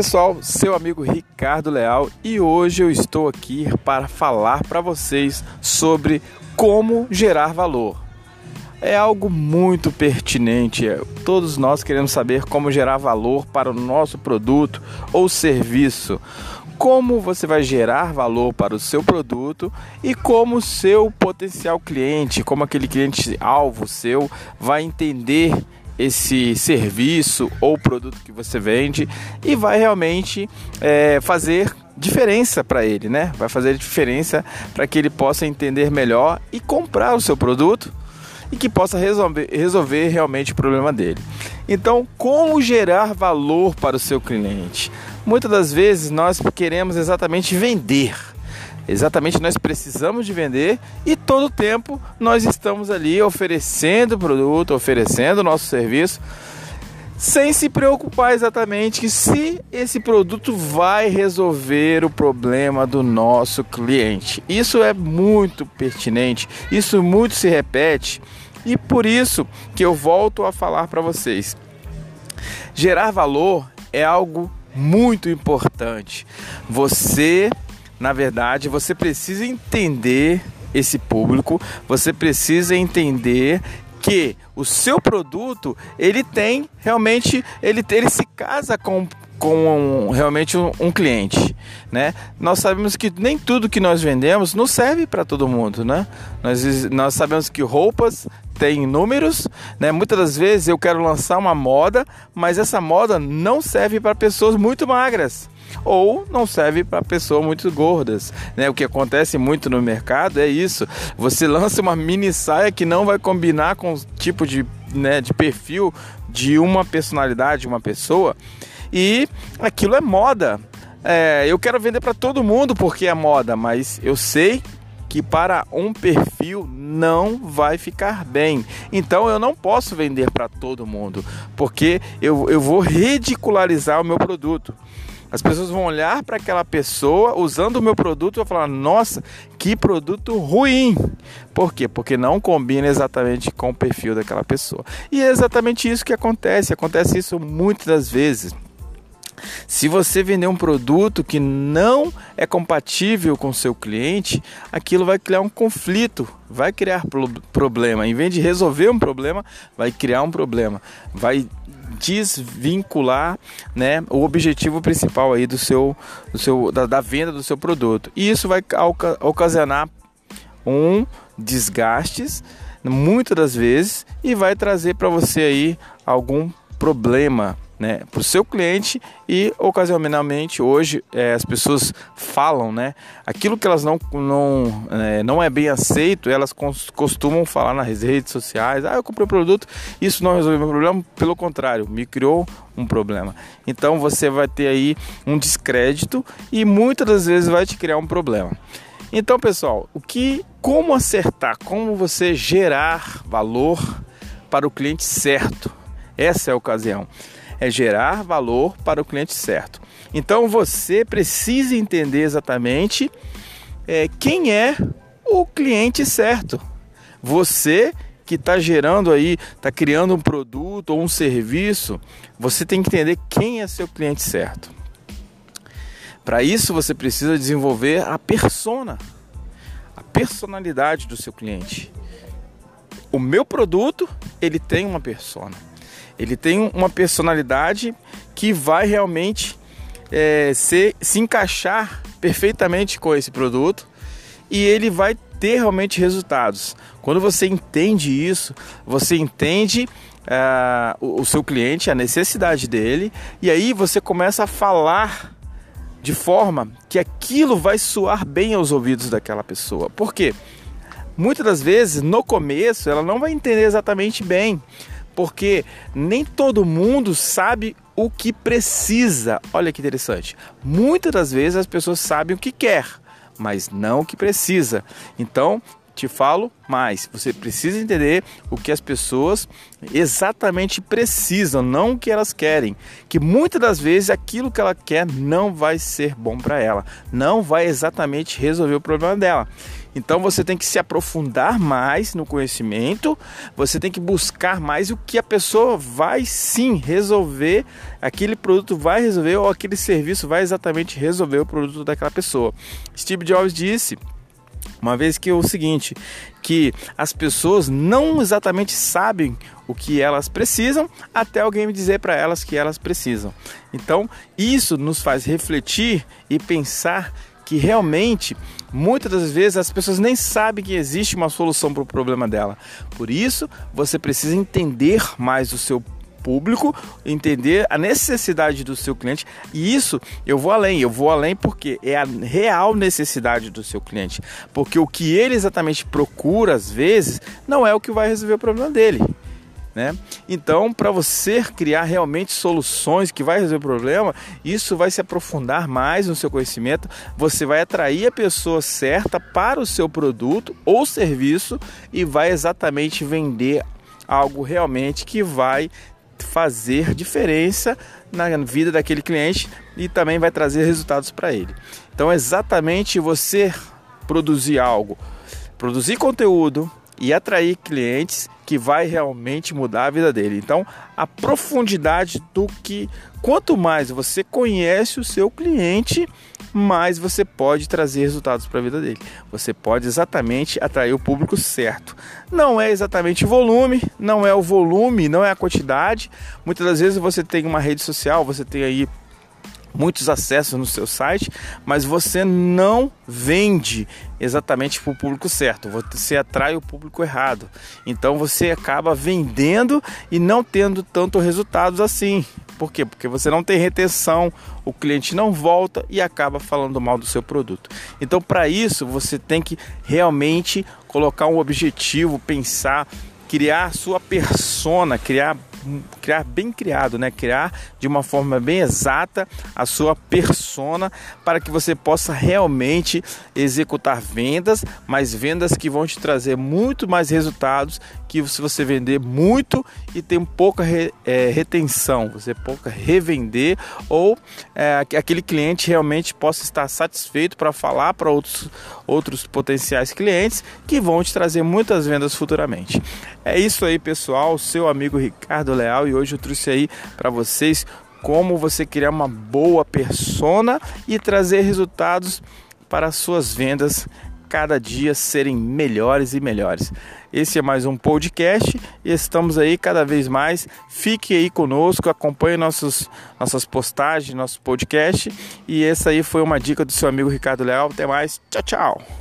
Pessoal, seu amigo Ricardo Leal e hoje eu estou aqui para falar para vocês sobre como gerar valor. É algo muito pertinente. Todos nós queremos saber como gerar valor para o nosso produto ou serviço. Como você vai gerar valor para o seu produto e como seu potencial cliente, como aquele cliente alvo seu, vai entender esse serviço ou produto que você vende e vai realmente é, fazer diferença para ele, né? Vai fazer diferença para que ele possa entender melhor e comprar o seu produto e que possa resolver, resolver realmente o problema dele. Então, como gerar valor para o seu cliente? Muitas das vezes nós queremos exatamente vender Exatamente, nós precisamos de vender e todo tempo nós estamos ali oferecendo produto, oferecendo nosso serviço, sem se preocupar exatamente se esse produto vai resolver o problema do nosso cliente. Isso é muito pertinente, isso muito se repete e por isso que eu volto a falar para vocês. Gerar valor é algo muito importante. Você na verdade, você precisa entender esse público, você precisa entender que o seu produto ele tem realmente ele, ele se casa com com um, realmente um, um, cliente, né? Nós sabemos que nem tudo que nós vendemos não serve para todo mundo, né? Nós, nós sabemos que roupas têm números, né? Muitas das vezes eu quero lançar uma moda, mas essa moda não serve para pessoas muito magras ou não serve para pessoas muito gordas, né? O que acontece muito no mercado é isso. Você lança uma mini saia que não vai combinar com o tipo de, né, de perfil de uma personalidade, de uma pessoa, e aquilo é moda. É, eu quero vender para todo mundo porque é moda, mas eu sei que para um perfil não vai ficar bem. Então eu não posso vender para todo mundo, porque eu, eu vou ridicularizar o meu produto. As pessoas vão olhar para aquela pessoa usando o meu produto e vão falar: nossa, que produto ruim. Por quê? Porque não combina exatamente com o perfil daquela pessoa. E é exatamente isso que acontece. Acontece isso muitas das vezes. Se você vender um produto que não é compatível com seu cliente, aquilo vai criar um conflito, vai criar problema. Em vez de resolver um problema, vai criar um problema, vai desvincular né, o objetivo principal aí do seu, do seu da, da venda do seu produto. E isso vai ocasionar um desgastes muitas das vezes e vai trazer para você aí algum problema né, para o seu cliente e ocasionalmente hoje é, as pessoas falam, né, aquilo que elas não não é, não é bem aceito, elas costumam falar nas redes sociais, ah, eu comprei um produto, isso não resolveu meu problema, pelo contrário, me criou um problema. Então você vai ter aí um descrédito e muitas das vezes vai te criar um problema. Então, pessoal, o que como acertar, como você gerar valor para o cliente certo? Essa é a ocasião é gerar valor para o cliente certo. Então você precisa entender exatamente é, quem é o cliente certo. Você que está gerando aí, está criando um produto ou um serviço, você tem que entender quem é seu cliente certo. Para isso você precisa desenvolver a persona, a personalidade do seu cliente. O meu produto, ele tem uma persona. Ele tem uma personalidade que vai realmente é, ser, se encaixar perfeitamente com esse produto e ele vai ter realmente resultados. Quando você entende isso, você entende uh, o, o seu cliente, a necessidade dele, e aí você começa a falar de forma que aquilo vai soar bem aos ouvidos daquela pessoa. Por quê? Muitas das vezes, no começo, ela não vai entender exatamente bem porque nem todo mundo sabe o que precisa. Olha que interessante. Muitas das vezes as pessoas sabem o que quer, mas não o que precisa. Então, te falo mais. Você precisa entender o que as pessoas exatamente precisam, não o que elas querem. Que muitas das vezes aquilo que ela quer não vai ser bom para ela, não vai exatamente resolver o problema dela. Então você tem que se aprofundar mais no conhecimento, você tem que buscar mais o que a pessoa vai sim resolver, aquele produto vai resolver ou aquele serviço vai exatamente resolver o produto daquela pessoa. Steve Jobs disse uma vez que é o seguinte, que as pessoas não exatamente sabem o que elas precisam até alguém dizer para elas que elas precisam. Então, isso nos faz refletir e pensar que realmente muitas das vezes as pessoas nem sabem que existe uma solução para o problema dela. Por isso, você precisa entender mais o seu público, entender a necessidade do seu cliente. E isso eu vou além, eu vou além porque é a real necessidade do seu cliente. Porque o que ele exatamente procura às vezes não é o que vai resolver o problema dele. Né? Então, para você criar realmente soluções que vai resolver o problema, isso vai se aprofundar mais no seu conhecimento. Você vai atrair a pessoa certa para o seu produto ou serviço e vai exatamente vender algo realmente que vai fazer diferença na vida daquele cliente e também vai trazer resultados para ele. Então, exatamente você produzir algo, produzir conteúdo e atrair clientes que vai realmente mudar a vida dele. Então, a profundidade do que quanto mais você conhece o seu cliente, mais você pode trazer resultados para a vida dele. Você pode exatamente atrair o público certo. Não é exatamente o volume, não é o volume, não é a quantidade. Muitas das vezes você tem uma rede social, você tem aí muitos acessos no seu site, mas você não vende exatamente para o público certo, você atrai o público errado. Então você acaba vendendo e não tendo tanto resultados assim. Por quê? Porque você não tem retenção, o cliente não volta e acaba falando mal do seu produto. Então, para isso, você tem que realmente colocar um objetivo, pensar, criar sua persona, criar criar bem criado, né? Criar de uma forma bem exata a sua persona para que você possa realmente executar vendas, mas vendas que vão te trazer muito mais resultados que se você vender muito e tem pouca re, é, retenção, você pouca revender ou é, aquele cliente realmente possa estar satisfeito para falar para outros, outros potenciais clientes que vão te trazer muitas vendas futuramente. É isso aí, pessoal. Seu amigo Ricardo Leal e hoje eu trouxe aí para vocês como você criar uma boa persona e trazer resultados para suas vendas cada dia serem melhores e melhores. Esse é mais um podcast e estamos aí cada vez mais. Fique aí conosco, acompanhe nossos, nossas postagens, nosso podcast. E essa aí foi uma dica do seu amigo Ricardo Leal. Até mais. Tchau, tchau.